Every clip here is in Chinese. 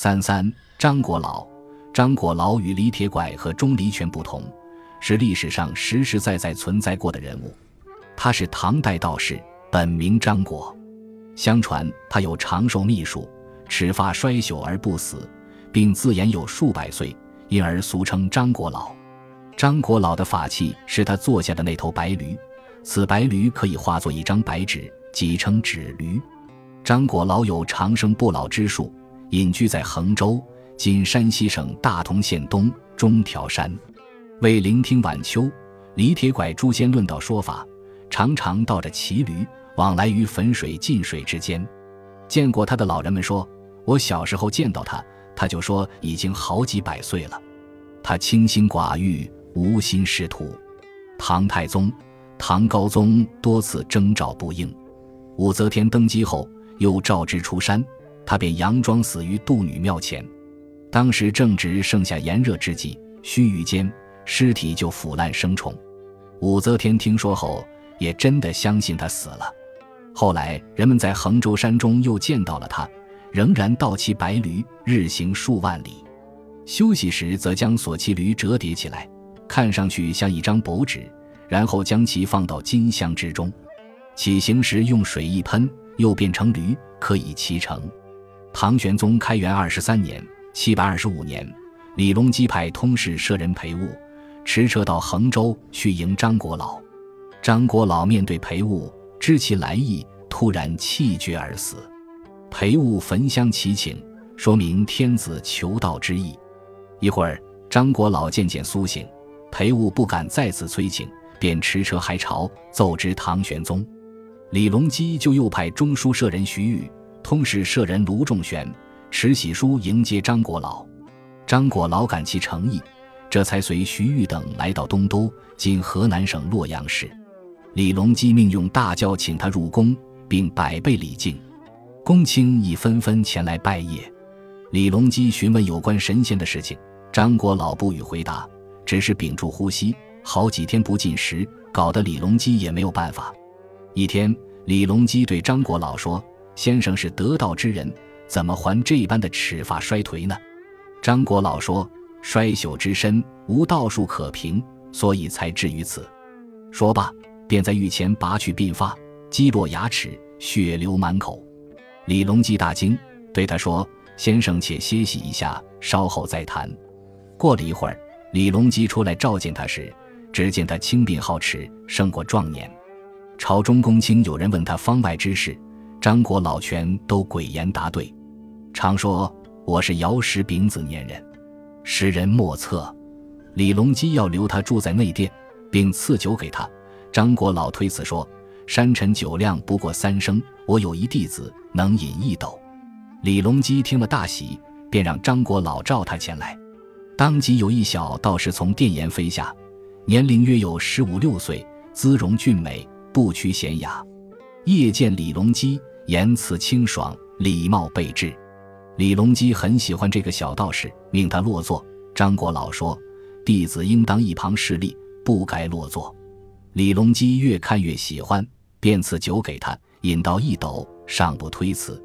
三三张果老，张果老与李铁拐和钟离权不同，是历史上实实在在存在过的人物。他是唐代道士，本名张果。相传他有长寿秘术，齿发衰朽而不死，并自言有数百岁，因而俗称张果老。张果老的法器是他坐下的那头白驴，此白驴可以化作一张白纸，即称纸驴。张果老有长生不老之术。隐居在衡州（今山西省大同县东）中条山，为聆听晚秋，李铁拐诛仙论道说法，常常倒着骑驴往来于汾水晋水之间。见过他的老人们说，我小时候见到他，他就说已经好几百岁了。他清心寡欲，无心仕途。唐太宗、唐高宗多次征召不应，武则天登基后又召之出山。他便佯装死于杜女庙前，当时正值盛夏炎热之际，须臾间尸体就腐烂生虫。武则天听说后，也真的相信他死了。后来人们在衡州山中又见到了他，仍然倒骑白驴，日行数万里。休息时则将所骑驴折叠起来，看上去像一张薄纸，然后将其放到金箱之中。起行时用水一喷，又变成驴，可以骑乘。唐玄宗开元二十三年（七百二十五年），李隆基派通事舍人裴务驰车到衡州去迎张国老。张国老面对裴务，知其来意，突然气绝而死。裴务焚香祈请，说明天子求道之意。一会儿，张国老渐渐苏醒，裴务不敢再次催请，便驰车还朝，奏知唐玄宗。李隆基就又派中书舍人徐玉。通使舍人卢仲玄持喜书迎接张国老，张国老感其诚意，这才随徐玉等来到东都（今河南省洛阳市）。李隆基命用大轿请他入宫，并百倍礼敬，公卿已纷纷前来拜谒。李隆基询问有关神仙的事情，张国老不予回答，只是屏住呼吸，好几天不进食，搞得李隆基也没有办法。一天，李隆基对张国老说。先生是得道之人，怎么还这般的齿发衰颓呢？张国老说：“衰朽之身无道术可凭，所以才至于此。”说罢，便在御前拔去鬓发，击落牙齿，血流满口。李隆基大惊，对他说：“先生且歇息一下，稍后再谈。”过了一会儿，李隆基出来召见他时，只见他轻鬓皓齿，胜过壮年。朝中公卿有人问他方外之事。张国老全都诡言答对，常说我是瑶石丙子年人，时人莫测。李隆基要留他住在内殿，并赐酒给他。张国老推辞说：“山臣酒量不过三升，我有一弟子能饮一斗。”李隆基听了大喜，便让张国老召他前来。当即有一小道士从殿檐飞下，年龄约有十五六岁，姿容俊美，不屈娴雅。夜见李隆基。言辞清爽，礼貌备至。李隆基很喜欢这个小道士，命他落座。张国老说：“弟子应当一旁侍立，不该落座。”李隆基越看越喜欢，便赐酒给他，饮到一斗，尚不推辞。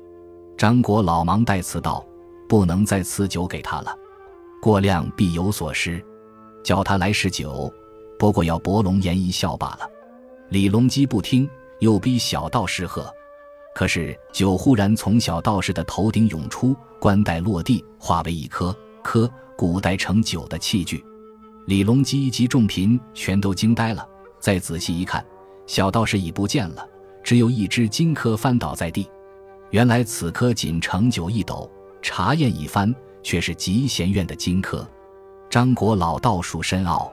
张国老忙代辞道：“不能再赐酒给他了，过量必有所失。叫他来试酒，不过要博龙颜一笑罢了。”李隆基不听，又逼小道士喝。可是酒忽然从小道士的头顶涌出，冠带落地，化为一颗颗古代盛酒的器具。李隆基及众嫔全都惊呆了。再仔细一看，小道士已不见了，只有一只金颗翻倒在地。原来此颗仅盛酒一斗，查验一番，却是极贤院的金颗。张国老道术深奥，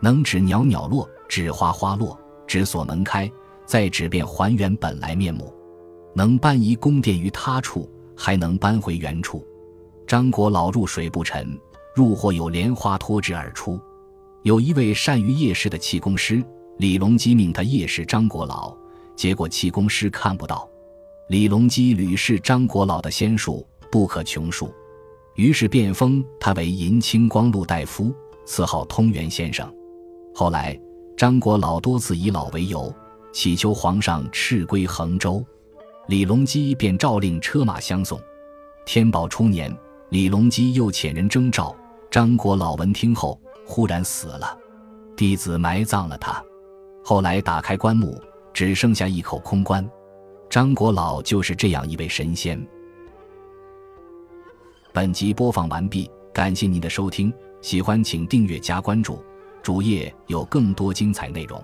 能指袅袅落，指花花落，指锁门开，再指便还原本来面目。能搬移宫殿于他处，还能搬回原处。张国老入水不沉，入或有莲花脱之而出。有一位善于夜视的气功师，李隆基命他夜视张国老，结果气功师看不到。李隆基屡试张国老的仙术，不可穷数，于是便封他为银青光禄大夫，赐号通元先生。后来，张国老多次以老为由，祈求皇上敕归衡州。李隆基便诏令车马相送。天宝初年，李隆基又遣人征召，张国老闻听后忽然死了，弟子埋葬了他。后来打开棺木，只剩下一口空棺。张国老就是这样一位神仙。本集播放完毕，感谢您的收听，喜欢请订阅加关注，主页有更多精彩内容。